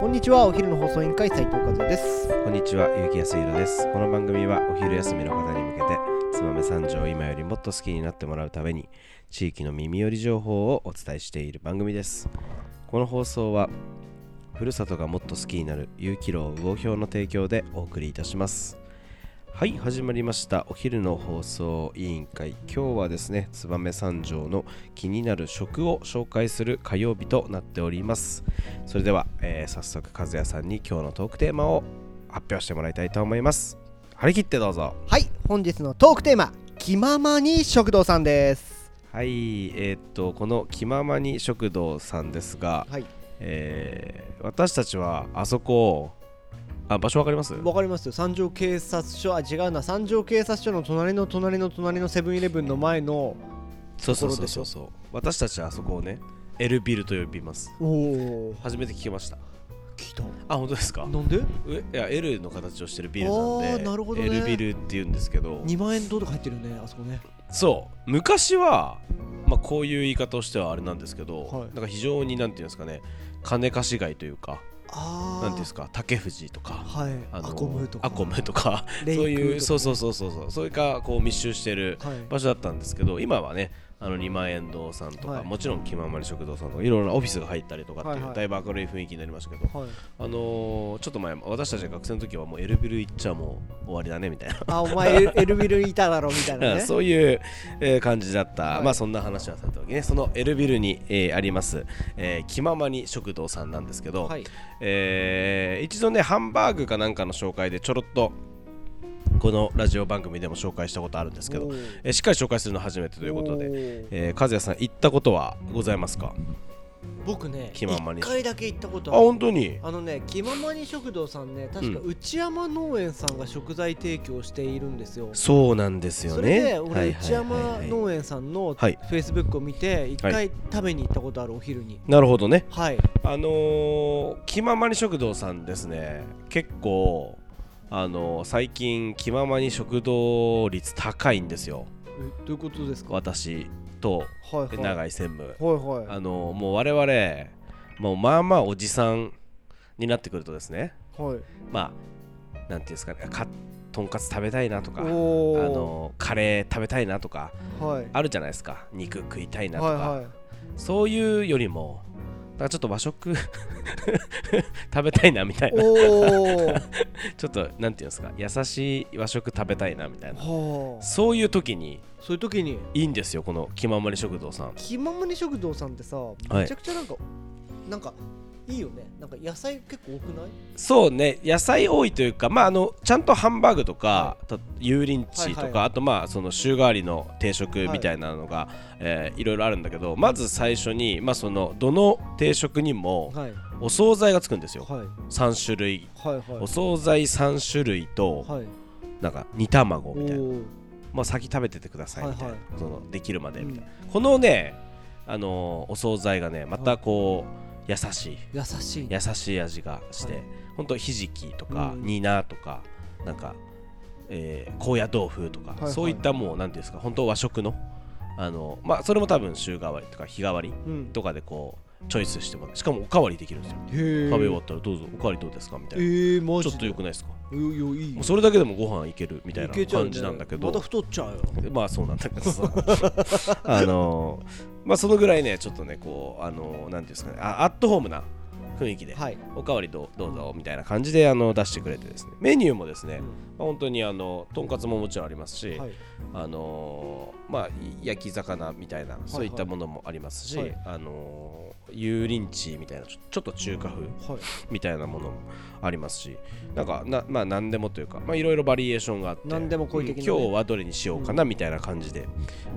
こんにちはお昼の放送委員会斉藤和也ですこんにちは、ゆうきやすいろです。この番組はお昼休みの方に向けて、燕三条を今よりもっと好きになってもらうために、地域の耳寄り情報をお伝えしている番組です。この放送は、ふるさとがもっと好きになる有機楼魚表の提供でお送りいたします。はい、始まりました。お昼の放送委員会。今日はですね、燕三条の気になる食を紹介する火曜日となっております。それでは、えー早速、和也さんに今日のトークテーマを発表してもらいたいと思います。張り切ってどうぞ。はい本日のトークテーマ気ままに食堂さんですはい、えーっと、この気ままに食堂さんですが、はいえー私たちはあそこを、あ、場所わかります？わかりますよ。三条警察署。あ違うな。三条警察署の隣の隣の隣のセブンイレブンの前のそうそうそうそう。そう。私たちはあそこをね、エルビルと呼びます。おお初めて聞きました。聞いた。あ、本当ですか？なんで？ういや L の形をしてるビルなんあでーなるほどね。L ビルって言うんですけど。2万円どうとか入ってるよねあそこね。そう。昔は、まあ、こういう言い方をしてはあれなんですけど、はい。なんか非常になんていうんですかね金貸し街というかなんですか竹藤とかはい。あのアコムとか。アコムとか。そういうそうそうそうそうそうそういうかこう密集してるはい。場所だったんですけど今はねあの2万円堂さんとか、はい。もちろん気ままに食堂さんとかいろいろなオフィスが入ったりとかっていう、はいはい。だいぶ明るい雰囲気になりましたけどはい。あのーちょっと前私たちが学生の時はもうエルビル行っちゃもう終わりだねみたいな。あお前エルビルにいただろみたいなね。そういう、えー感じだった、はい。まあそんな話はさておきね。そのエルビルに、えーあります、えー気ままに食堂さんなんですけど、はい。えー一度ねハンバーグかなんかの紹介でちょろっとこのラジオ番組でも紹介したことあるんですけど、えーしっかり紹介するの初めてということで、えー、和也さん行ったことはございますか？僕ね気ままに。一回だけ行ったことあある本当に？あのね気ままに食堂さんね確かう内山農園さんが食材提供しているんですよ、そうなんですよそれねで俺内山農園さんのフはい。ェイスブックを見て一は回食べに行ったことあるお昼に。なるほどね。はい。あのー、気ままに食堂さんですね。結構あのー最近気ままに食堂率高いんですよ。えどういうことですか？私とはいはい。永井専務。はいはい。あのーもう我々もうまあまあおじさんになってくるとですね。はい。まあなんていうんですかね。かとんかつ食べたいなとかあおー。のーカレー食べたいなとかはい。あるじゃないですか。肉食いたいなとか、はいはい。そういうよりもかちょっと和食 食べたいなみたいな。ちょっとなんていうんですか優しい和食食べたいなみたいな。はあ。そういう時に。そういう時に。いいんですよこの気ままに食堂さん。気ままに食堂さんってさい。めちゃくちゃなんか、なんかいいよね。なんか野菜結構多くない？そうね。野菜多いというかまああのちゃんとハンバーグとか、はと油淋鶏とか、はいはい。あとまあその週替わりの定食みたいなのが、い。えーいろいろあるんだけどまず最初にまあそのどの定食にもはい。お惣菜がつくんですよ。はい。3種類。はいはい。お惣菜3種類とはい。なんか煮卵おみたいな。ー。まあ先食べててくださいみたいな、はいはい。そのできるまでみたいな、うん。このねあのーお惣菜がねまたこう優しい。優しい。優しい味がして、はい。ほんとひじきとか、うん。煮菜とかなんか、えー高野豆腐とか、いはい。そういったもう何ていうんですか本当和食のあのまあそれも多分週替わりとか日替わりうん。とかでこうチョイスしてもしかもおかわりできるんですよ。食べ終わったらどうぞおかわりどうですかみたいえな、ー、マジちょっとよくないですか？それだけでもご飯いけるみたいな感じなんだけど。また太っちゃうよ。まあそうなんだけどさ。あのーまあそのぐらいねちょっとねこうあのーなんていうんですかねあアットホームな雰囲気で、はい。おかわりどうどうぞみたいな感じであの出してくれてですね。メニューもですね、うん。まあ、本当にあのとんかつももちろんありますし、はい。あのーまあ焼き魚みたいなそういったものもありますし、はい。あのー油淋鶏みたいなちょっと中華風はい。みたいなものもありますしなんかなまあ何でもというかまあいろいろバリエーションがあって何でも今日はどれにしようかなみたいな感じで、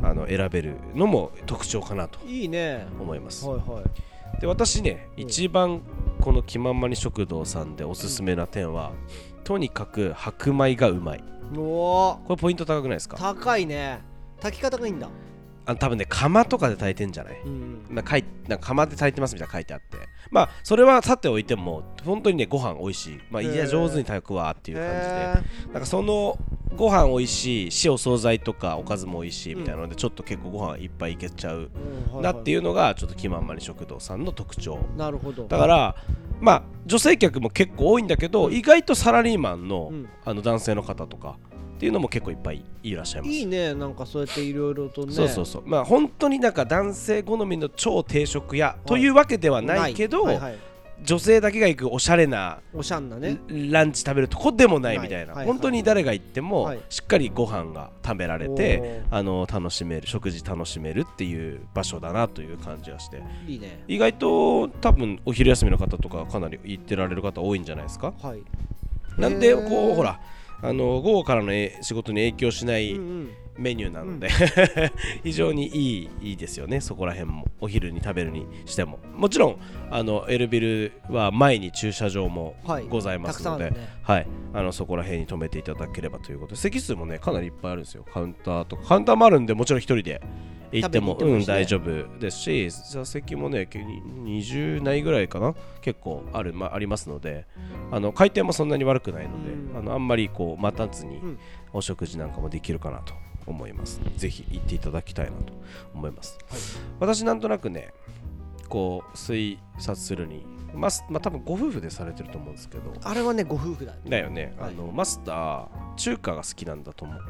あの選べるのも特徴かなといいね。思います、はいはいで私ね、うん。一番この気まんまに食堂さんでおすすめな点は、とにかく白米がうまい。おー。これポイント高くないですか？高いね。炊き方がいいんだ。あ多分ね釜とかで炊いてんじゃない？うんなんか書いなんか釜で炊いてますみたいなの書いてあって。まあそれはさておいても本当にねご飯美味しい。まあいや上手に炊くわっていう感じで。へなんかそのご飯美味しいしお惣菜とかおかずも美味しいみたいなので、ちょっと結構ご飯いっぱいいけちゃうなっていいうのがちょっと気まんまに食堂さんの特徴。うなるほど。だからまあ女性客も結構多いんだけど、うん。意外とサラリーマンの,、うん。あの男性の方とかっていうのも結構いっぱいいらっしゃいます。いいねなんかそうやっていろいろとね。そうそうそう。まあ本当になんか男性好みの超定食屋というわけではないけど、女性だけが行くおしゃれなおしゃんなね。ランチ食べるとこでもないみたいな、はいはい。本当に誰が行ってもはい。しっかりご飯が食べられおてー。あの楽しめる食事楽しめるっていう場所だなという感じがして。いいね。意外と多分お昼休みの方とかかなり行ってられる方多いんじゃないですか。はい。なんでこうほらあの午後からのえ仕事に影響しないメニューなので、非常にいいいいですよね。そこら辺もお昼に食べるにしても。もちろんあのエルビルは前に駐車場もはいございますので、はい、あのそこら辺に止めていただければということで。席数もねかなりいっぱいあるんですよ。カウンターとか。カウンターもあるんでもちろん一人で行ってもうん大丈夫ですし座席もねけ20ないぐらいかな？結構ある、まあ、りますのであの回転もそんなに悪くないので、うん。あのあんまりこう待たずにうん。お食事なんかもできるかなと思います。ぜひ行っていただきたいなと思います、はい。私なんとなくねこう推察するにまあ、まあ、多分ご夫婦でされてると思うんですけど。あれはねご夫婦だだよね、はい。あのマスター中華が好きなんだと思う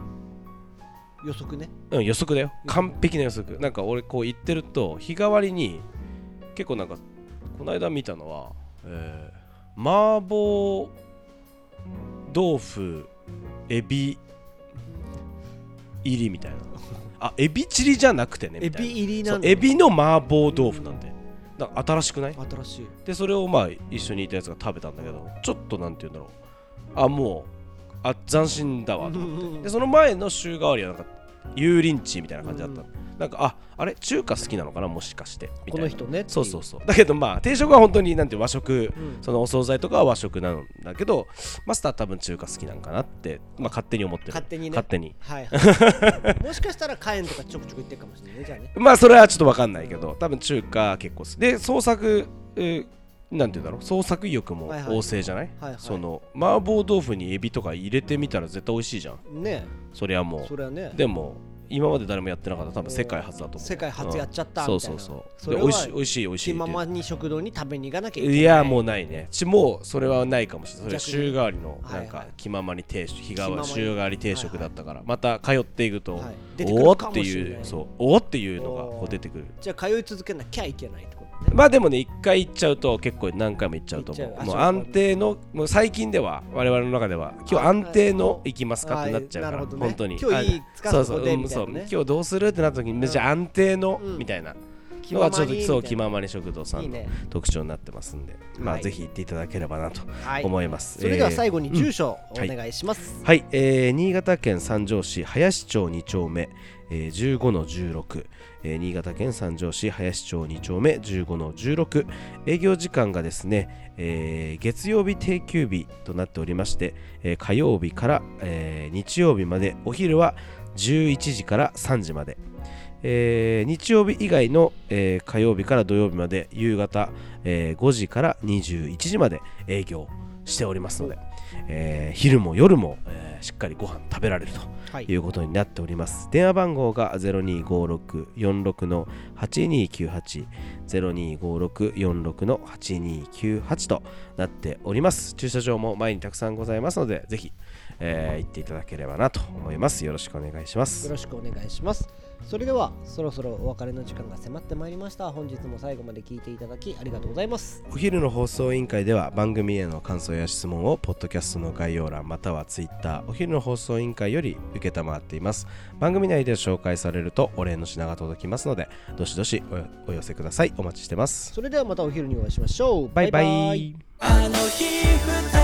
予測ね。うん予測だよ。完璧な予測。なんか俺こう言ってると日替わりに結構なんかこの間見たのは、えー麻婆豆腐エビ入りみたいな。あエビチリじゃなくてねエビ入りなんエビの麻婆豆腐なんで。だから新しくない？新しい。でそれをまあ一緒にいたやつが食べたんだけどちょっとなんて言うんだろう。あもうあ斬新だわと思って。でその前の週替わりはなんか油淋鶏みたいな感じだった、うんなんかああれ？中華好きなのかな？もしかして。この人ねそうそうそう。だけどまあ定食は本当になんて和食。うん。そのお惣菜とかは和食なんだけどマスター多分中華好きなんかなって、まあ、勝手に思ってる。勝手にね。勝手に。はい。は いもしかしたら火炎とかちょくちょく言ってるかもしれないねじゃあね。まあそれはちょっと分かんないけど多分中華結構好き。で創作、えーなんて言うんだろう創作意欲もはいはい。旺盛じゃない、はいはい。その麻婆豆腐にエビとか入れてみたら絶対美味しいじゃん。ねそりゃもそれはね。うでも今まで誰もやってなかった多分世界初だと思う。世界初やっちゃったうんみたいな。そうそうそう。それはで美味しい美味しい美味しい気ままに食堂に食べに行かなきゃいけない。いやもうないね。ちもうそれはないかもしれない。それ週替わりのはいはい。なんか気ままに定食日替わり週替わり定食だったから。また通っていくとはいおおっていいうそうおおっていうのが出てくる。じゃあ通い続けなきゃいけないと？ね。まあでもね一回行っちゃうと結構何回も行っちゃうと思う。もう安定のもう最近では我々の中では今日安定の行きますかってなっちゃうからね。本当に。今日いいあ使そううそうそこでうんそう。今日どうするってなった時にじゃあ安定のうん。みたいな気のがちょっとそう気ままに食堂さんの特徴になってますんでまあはい。ぜひ行っていただければなとはい。思います。それでは最後後に住所おはい。願いします。はい、えー新潟県三条市林町2丁目、えー、15の16、えー新潟県三条市林町2丁目15の16営業時間がですね、えー月曜日定休日となっておりまして、えー火曜日から、えー日曜日まで。お昼は11時から3時まで、えー日曜日以外の、えー火曜日から土曜日まで夕方、えー5時から21時まで営業しておりますので、えー昼も夜も、えーしっかりご飯食べられるとはいいうことになっております。電話番号が025646の8298 025646の8298となっております。駐車場も前にたくさんございますので、ぜひ、えー行っていただければなと思います。よろしくお願いしまよす。ろしくお願いしますそれではそろそろお別れの時間が迫ってまいりました。本日も最後まで聞いていただきありがとうございます。お昼の放送委員会では番組への感想や質問をポッドキャストの概要欄またはツイッターお昼の放送委員会より受けたまっています。番組内で紹介されるとお礼の品が届きますのでどしどしおお寄せください。お待ちしてます。それではまたお昼にお会いしましょう。バイバイ。あの日二